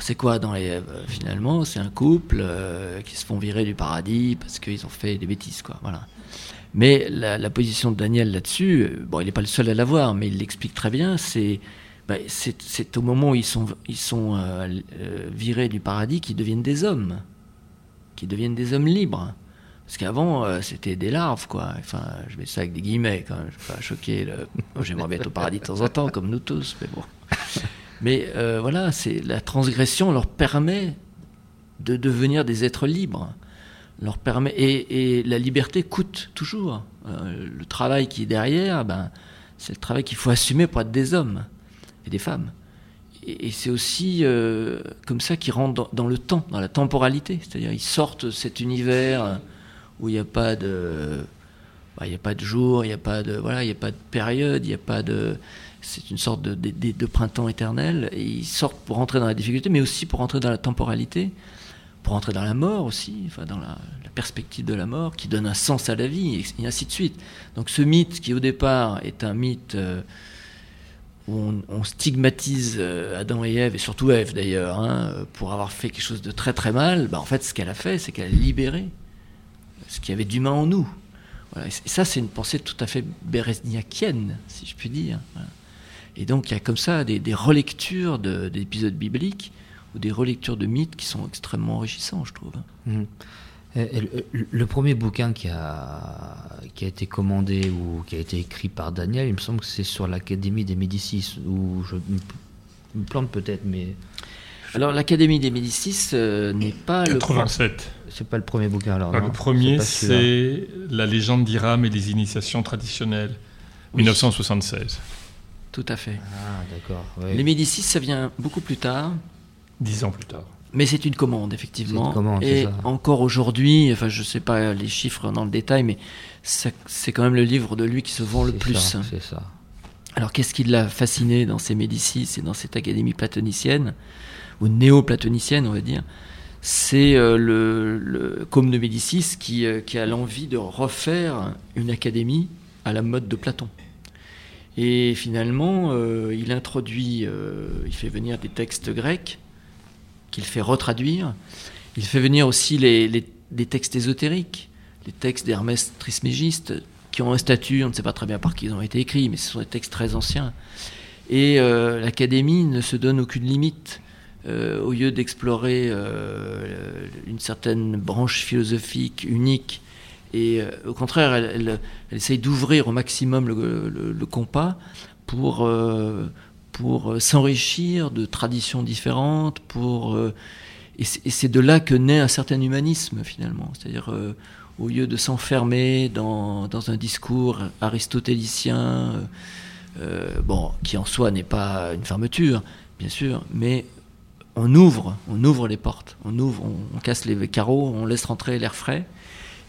C'est quoi et Ève Euh, Finalement, c'est un couple euh, qui se font virer du paradis parce qu'ils ont fait des bêtises, quoi. Voilà. Mais la, position de Daniel là-dessus, euh, bon, il n'est pas le seul à l'avoir, mais il l'explique très bien. C'est bah, au moment où ils sont, virés du paradis qu'ils deviennent des hommes, qui deviennent des hommes libres. Parce qu'avant, c'était des larves, quoi. Enfin, je mets ça avec des guillemets, quand. Je ne pas choquer. J'aimerais bien être au paradis de temps en temps, comme nous tous, mais bon. Mais euh, voilà, c'est la transgression leur permet de devenir des êtres libres. Leur permet et, la liberté coûte toujours. Euh, le travail qui est derrière, ben, c'est le travail qu'il faut assumer pour être des hommes et des femmes. Et, c'est aussi euh, comme ça qu'ils rentrent dans, le temps, dans la temporalité. C'est-à-dire ils sortent cet univers où il n'y a pas de, bah, il n'y a pas de jour, il n'y a voilà, il n'y a pas de période, il n'y a pas de, c'est une sorte de, de, printemps éternel. Ils sortent pour rentrer dans la difficulté, mais aussi pour rentrer dans la temporalité, pour rentrer dans la mort aussi, enfin dans la, perspective de la mort, qui donne un sens à la vie, et, ainsi de suite. Donc ce mythe qui au départ est un mythe euh, où on, stigmatise euh, Adam et Ève, et surtout Ève d'ailleurs, hein, pour avoir fait quelque chose de très très mal, bah, en fait ce qu'elle a fait, c'est qu'elle a libéré ce qu'il y avait d'humain en nous. Voilà. Et ça, c'est une pensée tout à fait bérezniakienne, si je puis dire. Et donc, il y a comme ça des, des relectures de- d'épisodes bibliques ou des relectures de mythes qui sont extrêmement enrichissants, je trouve. Mhm. Et- et le, le premier bouquin qui a, qui a été commandé ou qui a été écrit par Daniel, il me semble que c'est sur l'Académie des Médicis, où je me- plante peut-être, mais Alors l'Académie des Médicis euh, n'est pas le 87. C'est pas le premier bouquin alors. Alors, non le premier, c'est La légende d'Iram et les initiations traditionnelles, Oui. 1976. Tout à fait. Ah, d'accord. ouais. Les Médicis, ça vient beaucoup plus tard. Dix ans plus tard. Mais c'est une commande, effectivement. C'est une commande, c'est Et ça. encore aujourd'hui, enfin, je sais pas les chiffres dans le détail, mais ça- c'est quand même le livre de lui qui se vend le plus. ça, C'est ça. Alors, qu'est-ce qui l'a fasciné dans ces Médicis et dans cette académie platonicienne, ou néo-platonicienne, on va dire C'est euh, le, le Côme de Médicis qui, euh, qui a l'envie de refaire une académie à la mode de Platon. Et finalement, euh, il introduit, euh, il fait venir des textes grecs qu'il fait retraduire. Il fait venir aussi les, textes ésotériques, les textes d'Hermès Trismégiste, qui ont un statut, on ne sait pas très bien par qui ils ont été écrits, mais ce sont des textes très anciens. Et euh, l'Académie ne se donne aucune limite. Au lieu d'explorer une certaine branche philosophique unique, et euh, au contraire, elle, elle- essaye d'ouvrir au maximum le, compas pour, euh, pour euh, s'enrichir de traditions différentes, pour, et c'est de là que naît un certain humanisme finalement. C'est-à-dire, au lieu de s'enfermer dans, dans un discours aristotélicien, bon, qui en soi n'est pas une fermeture, bien sûr, mais on ouvre, on ouvre les portes, on ouvre, on casse les carreaux, on laisse rentrer l'air frais.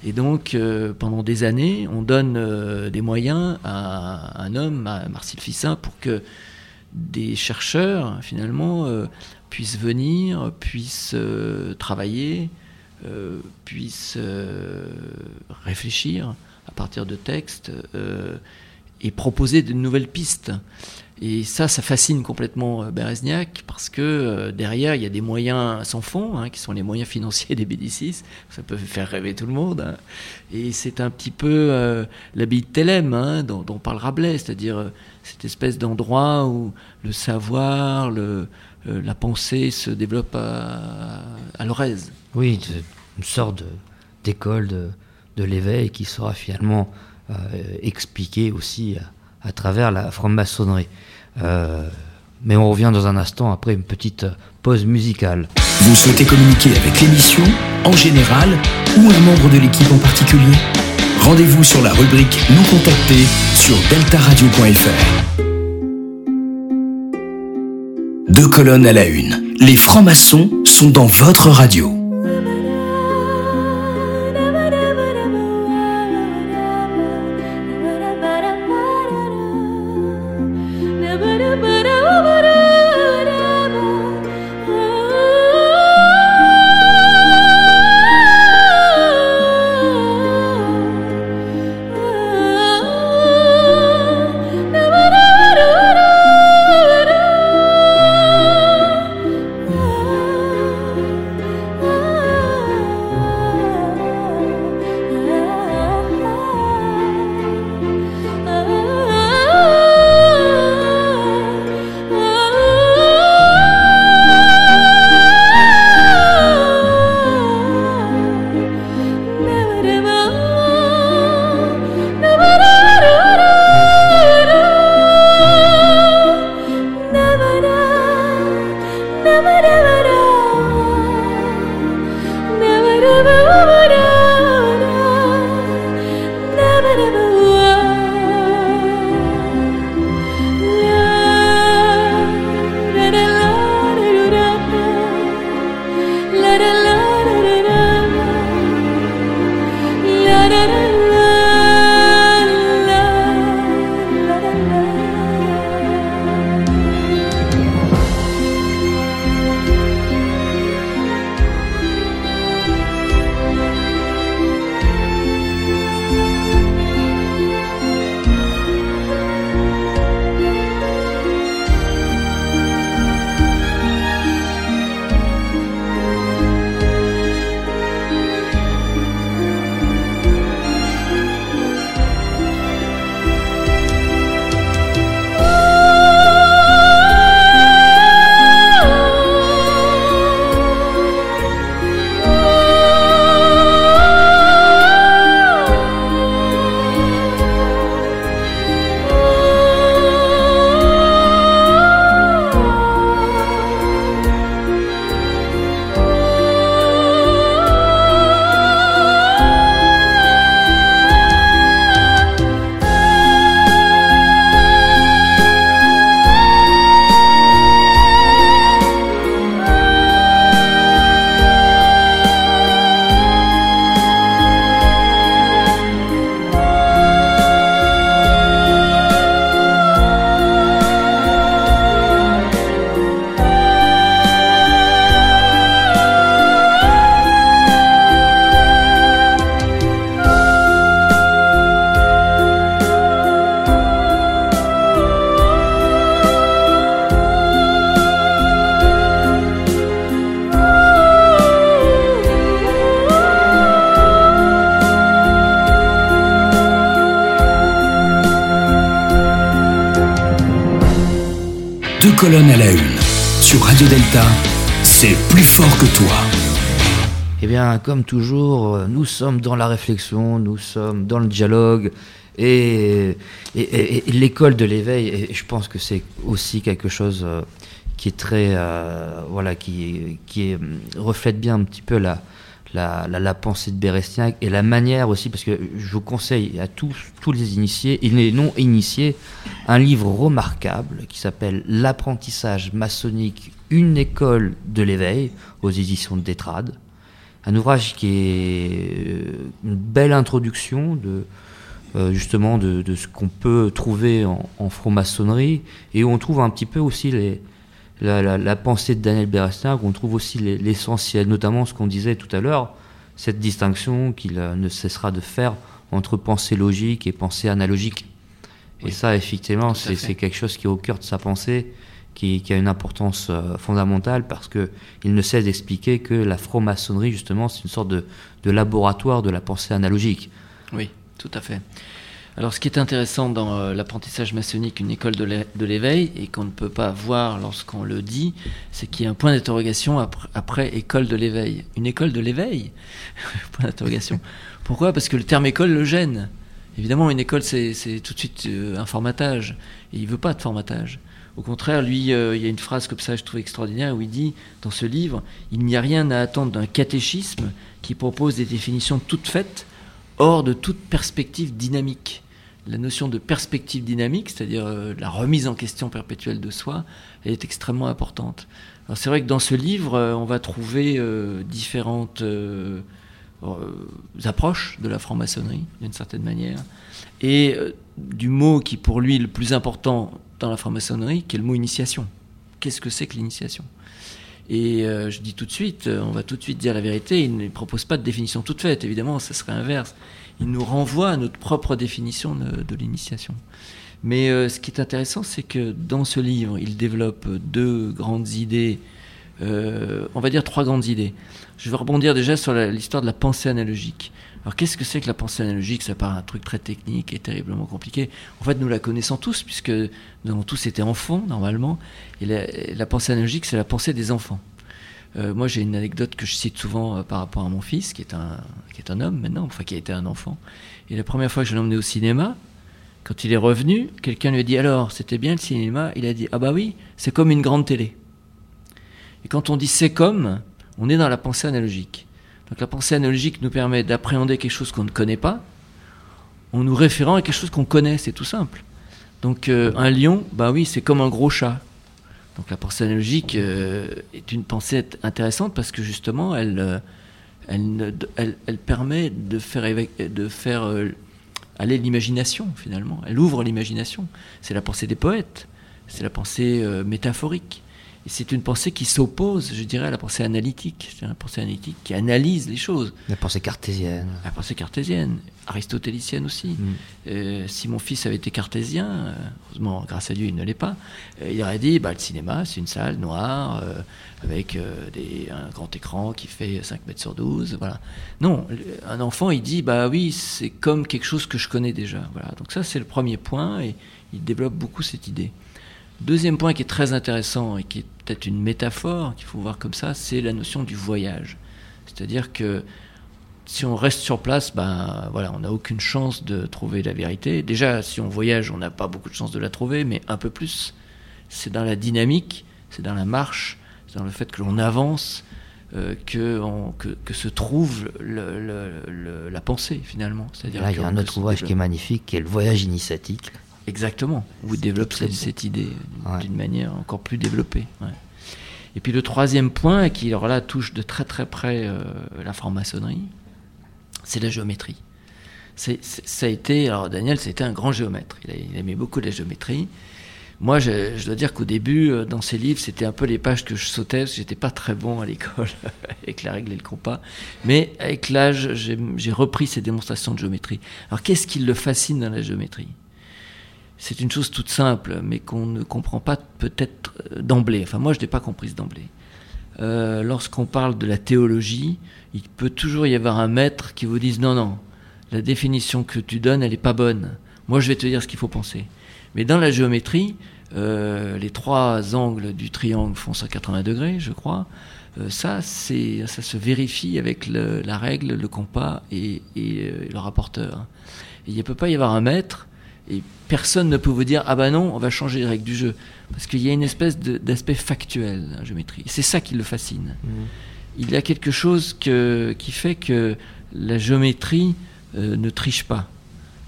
Et donc, euh, pendant des années, on donne euh, des moyens à un homme, à Marcel Fissin, pour que des chercheurs, finalement, euh, puissent venir, puissent travailler, puissent réfléchir à partir de textes et proposer de nouvelles pistes. Et ça, ça fascine complètement euh, Berezniak parce que euh, derrière, il y a des moyens sans fond, hein, qui sont les moyens financiers des Bédicis. Ça peut faire rêver tout le monde. hein. Et c'est un petit peu euh, l'abbaye de Thélème hein, dont, parle Rabelais, c'est-à-dire euh, cette espèce d'endroit où le savoir, la pensée se développe à, à l'oreise. Oui, une sorte d'école de, l'éveil qui sera finalement expliquée aussi à, à travers la franc-maçonnerie. Euh, mais on revient dans un instant après une petite pause musicale. Vous souhaitez communiquer avec l'émission, en général, ou un membre de l'équipe en particulier? Rendez-vous sur la rubrique Nous contacter sur deltaradio.fr. Deux colonnes à la une. Les francs-maçons sont dans votre radio. La colonnes à la une. Sur Radio Delta, c'est plus fort que toi. Eh bien, comme toujours, euh, nous sommes dans la réflexion, nous sommes dans le dialogue, et, l'école de l'éveil, je pense que c'est aussi quelque chose euh, qui est très, euh, voilà, qui, reflète bien un petit peu la, la, pensée de Berestiac et la manière aussi, parce que je vous conseille à tous, tous les initiés et les non initiés un livre remarquable qui s'appelle L'apprentissage maçonnique, une école de l'éveil aux éditions de Détrade. Un ouvrage qui est euh, une belle introduction de euh, justement de, de ce qu'on peut trouver en, en franc-maçonnerie et où on trouve un petit peu aussi les, la, la- la pensée de Daniel Berestin, où on trouve aussi les- l'essentiel, notamment ce qu'on disait tout à l'heure, cette distinction qu'il euh, ne cessera de faire entre pensée logique et pensée analogique. Et ça, effectivement, c'est quelque chose qui est au cœur de sa pensée, qui, qui a une importance euh, fondamentale parce que il ne cesse d'expliquer que la franc-maçonnerie, justement, c'est une sorte de, de laboratoire de la pensée analogique. Oui, tout à fait. Alors, ce qui est intéressant dans euh, l'apprentissage maçonnique, une école de l'é- de l'éveil, et qu'on ne peut pas voir lorsqu'on le dit, c'est qu'il y a un point d'interrogation après, école de l'éveil. Une école de l'éveil Point d'interrogation. Pourquoi? Parce que le terme école le gêne. Évidemment, une école, c'est c'est tout de suite euh, un formatage. Et il veut pas de formatage. Au contraire, lui, euh, il y a une phrase comme ça, je trouve extraordinaire, où il dit, dans ce livre, il n'y a rien à attendre d'un catéchisme qui propose des définitions toutes faites hors de toute perspective dynamique. La notion de perspective dynamique, c'est-à-dire euh, la remise en question perpétuelle de soi, est extrêmement importante. Alors c'est vrai que dans ce livre, euh, on va trouver euh, différentes approches de la franc-maçonnerie, d'une certaine manière, et du mot qui pour lui est le plus important dans la franc-maçonnerie, qui est le mot initiation. Qu'est-ce que c'est que l'initiation? Et je dis tout de suite, on va tout de suite dire la vérité, il ne propose pas de définition toute faite, évidemment, ça serait inverse. Il nous renvoie à notre propre définition de, l'initiation. Mais euh, ce qui est intéressant, c'est que dans ce livre, il développe deux grandes idées, euh, on va dire trois grandes idées. Je vais rebondir déjà sur l'histoire de la pensée analogique. Alors qu'est-ce que c'est que la pensée analogique? Ça paraît un truc très technique et terriblement compliqué. En fait, nous la connaissons tous, puisque nous avons tous été enfants, normalement. Et la pensée analogique, c'est la pensée des enfants. Euh, moi, j'ai une anecdote que je cite souvent euh, par rapport à mon fils, qui est, un, qui est un homme maintenant, enfin qui a été un enfant. Et la première fois que je l'ai emmené au cinéma, quand il est revenu, quelqu'un lui a dit Alors, c'était bien le cinéma? Il a dit Ah bah oui, c'est comme une grande télé. Et quand on dit c'est comme, on est dans la pensée analogique. Donc la pensée analogique nous permet d'appréhender quelque chose qu'on ne connaît pas en nous référant à quelque chose qu'on connaît, c'est tout simple. Donc euh, un lion, bah oui, c'est comme un gros chat. Donc la pensée analogique euh, est une pensée intéressante parce que justement, elle, euh, elle, ne- elle, elle permet de faire, éve- de faire euh, aller l'imagination finalement. Elle ouvre l'imagination. C'est la pensée des poètes, c'est la pensée métaphorique. Et c'est une pensée qui s'oppose, je dirais, à la pensée analytique. C'est la pensée analytique qui analyse les choses. La pensée cartésienne. La pensée cartésienne, aristotélicienne aussi. Mm. Euh, si mon fils avait été cartésien, euh, heureusement, grâce à Dieu, il ne l'est pas, euh, il aurait dit bah, le cinéma, c'est une salle noire euh, avec euh, des, un grand écran qui fait 5 mètres sur 12. Voilà. Non, un enfant, il dit bah oui, c'est comme quelque chose que je connais déjà. Voilà. Donc, ça, c'est le premier point et il développe beaucoup cette idée. Deuxième point qui est très intéressant et qui est peut-être une métaphore qu'il faut voir comme ça, c'est la notion du voyage. C'est-à-dire que si on reste sur place, ben voilà, on n'a aucune chance de trouver la vérité. Déjà, si on voyage, on n'a pas beaucoup de chance de la trouver, mais un peu plus, c'est dans la dynamique, c'est dans la marche, c'est dans le fait que l'on avance, euh, que, on- que, que se trouve le- le- le- la pensée finalement. C'est-à-dire Là, il y a un autre ouvrage qui est magnifique, qui est le voyage initiatique. Exactement, où il développe cette, idée d'une Ouais. d'une manière encore plus développée. ouais. Et puis le troisième point, qui alors là touche de très très près euh, la franc-maçonnerie, c'est la géométrie. Ça a été, alors Daniel, c'était un grand géomètre. Il, aimait beaucoup la géométrie. Moi, je, dois dire qu'au début, euh, dans ces livres, c'était un peu les pages que je sautais, parce que j'étais pas très bon à l'école avec la règle et le compas. Mais avec l'âge, j'ai repris ces démonstrations de géométrie. Alors, qu'est-ce qui le fascine dans la géométrie? C'est une chose toute simple, mais qu'on ne comprend pas peut-être euh, d'emblée. Enfin, moi, je n'ai pas comprise d'emblée. Euh, Lorsqu'on parle de la théologie, il peut toujours y avoir un maître qui vous dise non, non, la définition que tu donnes, elle n'est pas bonne. Moi, je vais te dire ce qu'il faut penser. Mais dans la géométrie, euh, les trois angles du triangle font 180 degrés, je crois. Euh, ça, ça se vérifie avec la règle, le compas et, euh, le rapporteur. Il ne peut pas y avoir un maître et personne ne peut vous dire ah bah non, on va changer les règles du jeu parce qu'il y a une espèce d'aspect factuel la géométrie. C'est ça qui le fascine. Il y a quelque chose que, qui fait que la géométrie euh, ne triche pas.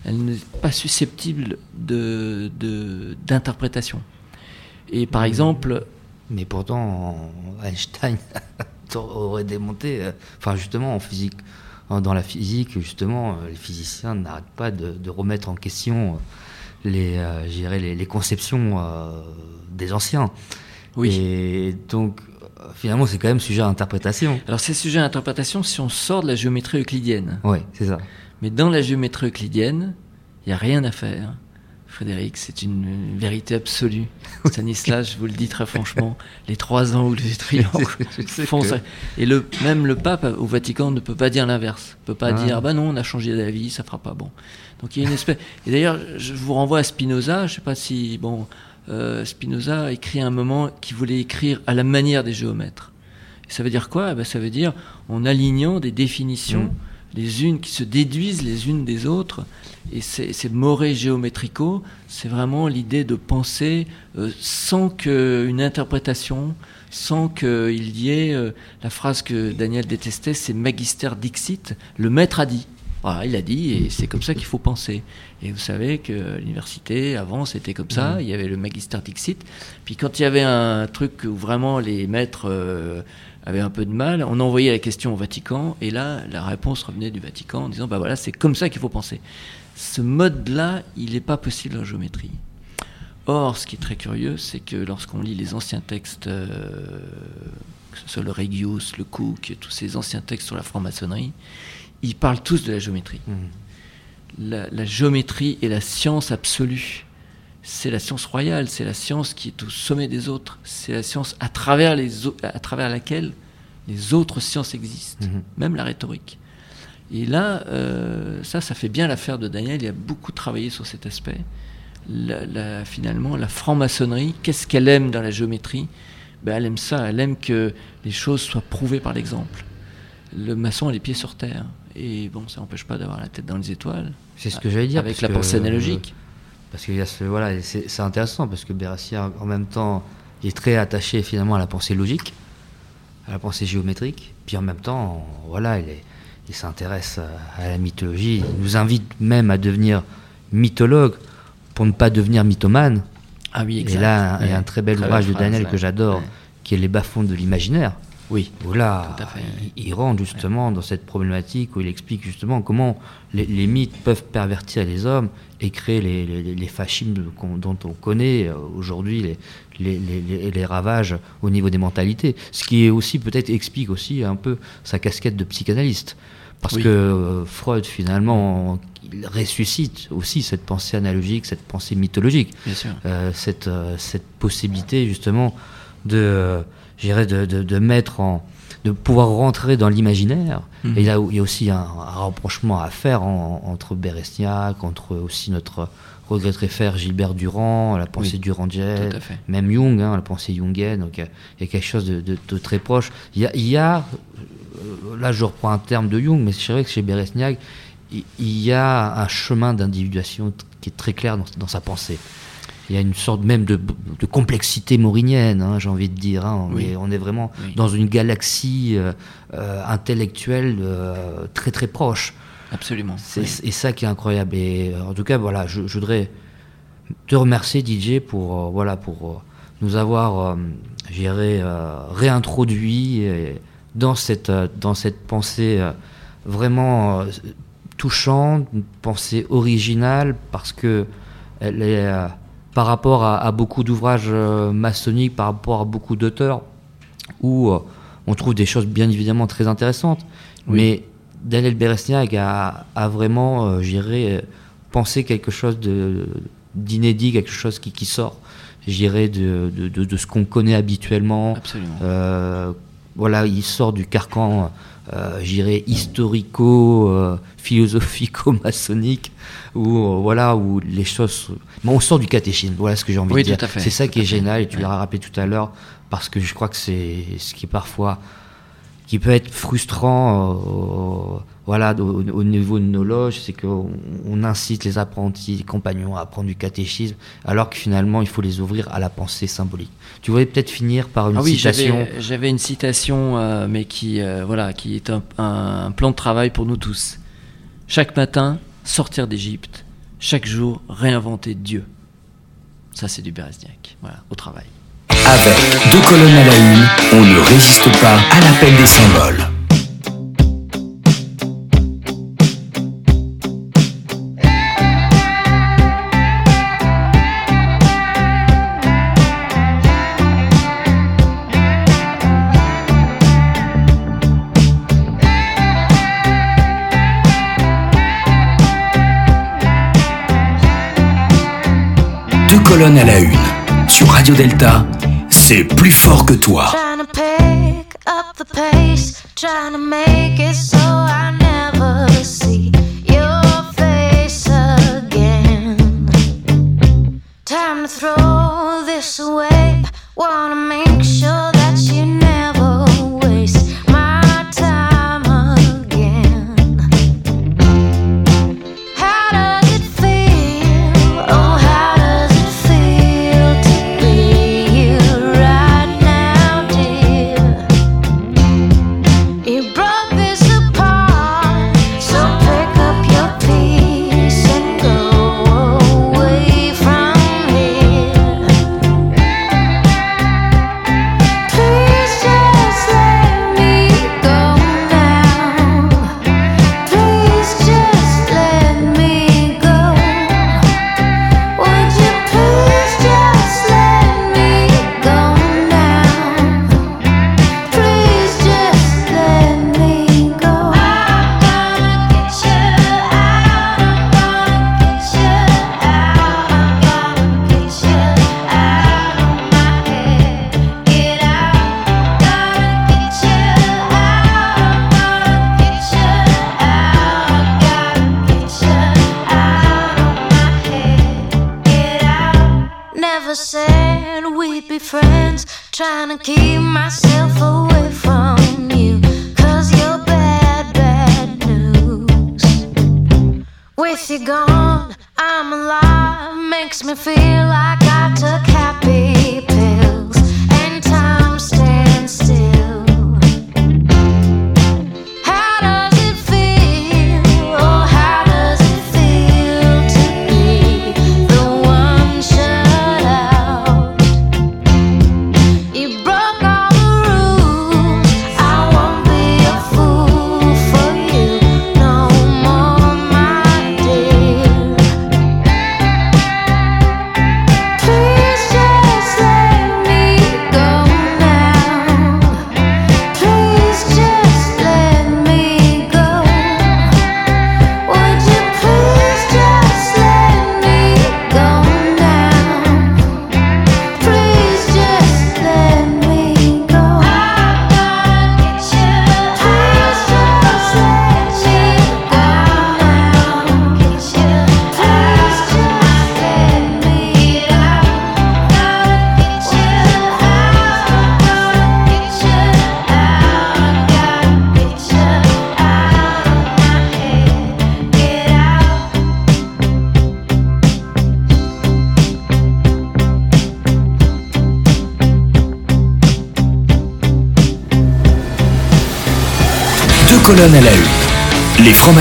Elle n'est pas susceptible de, de- d'interprétation. Et par exemple, Mais pourtant, Einstein aurait démonté, euh, enfin justement en physique, en- dans la physique, justement, euh, les physiciens n'arrêtent pas de, de remettre en question les, euh, conceptions euh, des anciens. oui. Et donc, finalement, c'est quand même sujet à interprétation. Alors c'est sujet à interprétation si on sort de la géométrie euclidienne. Oui, c'est ça. Mais dans la géométrie euclidienne, il n'y a rien à faire. Frédéric, c'est une vérité absolue. Stanislas, je vous le dis très franchement, les trois angles du triangle font ça. Et le, même le pape au Vatican ne peut pas dire l'inverse. Ne peut pas Ah. dire, ah bah non, on a changé d'avis, ça fera pas bon. Donc il y a une espèce. Et d'ailleurs, je vous renvoie à Spinoza. Je sais pas si bon, euh, Spinoza a écrit à un moment qu'il voulait écrire à la manière des géomètres. Et ça veut dire quoi? Eh ben, ça veut dire en alignant des définitions, Mm. les unes qui se déduisent les unes des autres. Et c'est c'est more géométrico, c'est vraiment l'idée de penser euh, sans qu'une interprétation, sans qu'il y ait euh, la phrase que Daniel détestait, c'est magister dixit, le maître a dit. Voilà, il a dit, et c'est comme ça qu'il faut penser. Et vous savez que l'université, avant, c'était comme ça, il y avait le magister dixit. Puis quand il y avait un truc où vraiment les maîtres euh, avaient un peu de mal, on envoyait la question au Vatican, et là, la réponse revenait du Vatican en disant, bah voilà, c'est comme ça qu'il faut penser. Ce mode-là, il n'est pas possible en géométrie. Or, ce qui est très curieux, c'est que lorsqu'on lit les anciens textes, euh, que ce soit le Regius, le Cook, tous ces anciens textes sur la franc-maçonnerie, ils parlent tous de la géométrie. La, la géométrie est la science absolue. C'est la science royale, c'est la science qui est au sommet des autres. C'est la science à travers, les, au- à travers laquelle les autres sciences existent, Mhm. même la rhétorique. Et là, euh, ça, ça fait bien l'affaire de Daniel. Il a beaucoup travaillé sur cet aspect. La- la- finalement, la franc-maçonnerie, qu'est-ce qu'elle aime dans la géométrie? Ben, Elle aime ça. Elle aime que les choses soient prouvées par l'exemple. Le maçon a les pieds sur terre. Et bon, ça n'empêche pas d'avoir la tête dans les étoiles. C'est ce que j'allais dire. Avec la pensée analogique. Parce que il y a ce- voilà, c'est intéressant parce que Bérassière, en même temps, il est très attaché finalement à la pensée logique, à la pensée géométrique, puis en même temps, voilà, il, est- il s'intéresse à, à la mythologie. Il nous invite même à devenir mythologue pour ne pas devenir mythomane. Ah oui, Et là, il y a un très bel ouvrage de Daniel ouais. que j'adore, Ouais. qui est Les bas-fonds de l'imaginaire. Oui. Où là, il, rentre justement dans cette problématique où il explique justement comment les, les mythes peuvent pervertir les hommes et créer les, les, les fascismes dont on connaît euh, aujourd'hui les, ravages au niveau des mentalités. Ce qui est aussi peut-être explique aussi un peu sa casquette de psychanalyste. Parce Oui. que euh, Freud, finalement, il ressuscite aussi cette pensée analogique, cette pensée mythologique Bien sûr. euh, cette, euh, cette possibilité justement de, je dirais de, de, de mettre en, de pouvoir rentrer dans l'imaginaire. Mhm. Et là, il y a aussi un, un rapprochement à faire en- entre Beresniak, entre aussi notre regretté frère Gilbert Durand, la pensée Oui, durandienne, même Jung, hein, la pensée jungienne. Donc il y a- il y, a quelque chose de, de- de très proche. Il y a, il y a, euh, là je reprends un terme de Jung, mais c'est vrai que chez Beresniak, il, y a un chemin d'individuation qui est très clair dans, dans sa pensée. Il y a une sorte même de, de complexité maurinienne, hein, j'ai envie de dire. hein. On, Oui. est, on est vraiment Oui. dans une galaxie euh, euh, intellectuelle euh, très très proche. Absolument. C'est Oui. ça qui est incroyable. Et en tout cas, voilà, je, je voudrais te remercier, DJ, pour euh, voilà pour nous avoir, euh, réintroduit dans cette dans cette pensée vraiment touchante, une pensée originale, parce que elle est par rapport à, à beaucoup d'ouvrages euh, maçonniques, par rapport à beaucoup d'auteurs, où euh, on trouve des choses bien évidemment très intéressantes, Oui. mais Daniel Beresniak a, a vraiment, euh, euh, pensé quelque chose d'inédit, quelque chose qui, qui sort, je dirais, de, de, de- de ce qu'on connaît habituellement, Absolument. euh, voilà, il sort du carcan, euh, j'irais historico, euh, philosophico-maçonnique, où euh, voilà, où les choses, mais on sort du catéchisme. Voilà ce que j'ai envie Oui, de dire. C'est ça tout qui est fait. génial, et tu l'as rappelé tout à l'heure, parce que je crois que c'est ce qui est parfois qui peut être frustrant euh, voilà, au, au niveau de nos loges, c'est qu'on on incite les apprentis, les compagnons à apprendre du catéchisme, alors que finalement il faut les ouvrir à la pensée symbolique. Tu voudrais peut-être finir par une Ah oui, citation j'avais une citation, euh, mais qui, euh, voilà, qui est un, plan de travail pour nous tous. Chaque matin, sortir d'Égypte. Chaque jour, réinventer Dieu. Ça, c'est du Berezniak. Voilà, au travail. Avec deux colonnes à la une, on ne résiste pas à l'appel des symboles. Deux colonnes à la une. Sur Radio Delta, c'est plus fort que toi.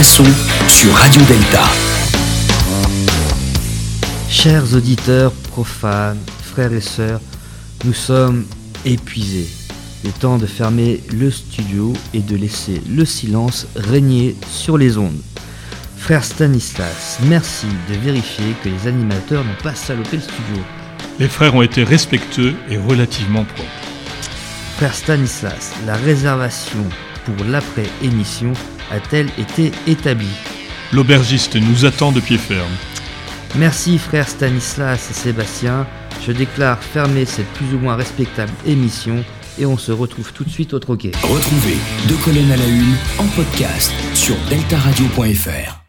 Francs-maçons sur Radio Delta. Chers auditeurs profanes, frères et sœurs, nous sommes épuisés. Il est temps de fermer le studio et de laisser le silence régner sur les ondes. Frère Stanislas, merci de vérifier que les animateurs n'ont pas salopé le studio. Les frères ont été respectueux et relativement propres. Frère Stanislas, la réservation pour l'après-émission a-t-elle été établie L'aubergiste nous attend de pied ferme. Merci frère Stanislas et Sébastien. Je déclare fermer cette plus ou moins respectable émission et on se retrouve tout de suite au troquet. Retrouvez Deux colonnes à la une en podcast sur deltaradio.fr.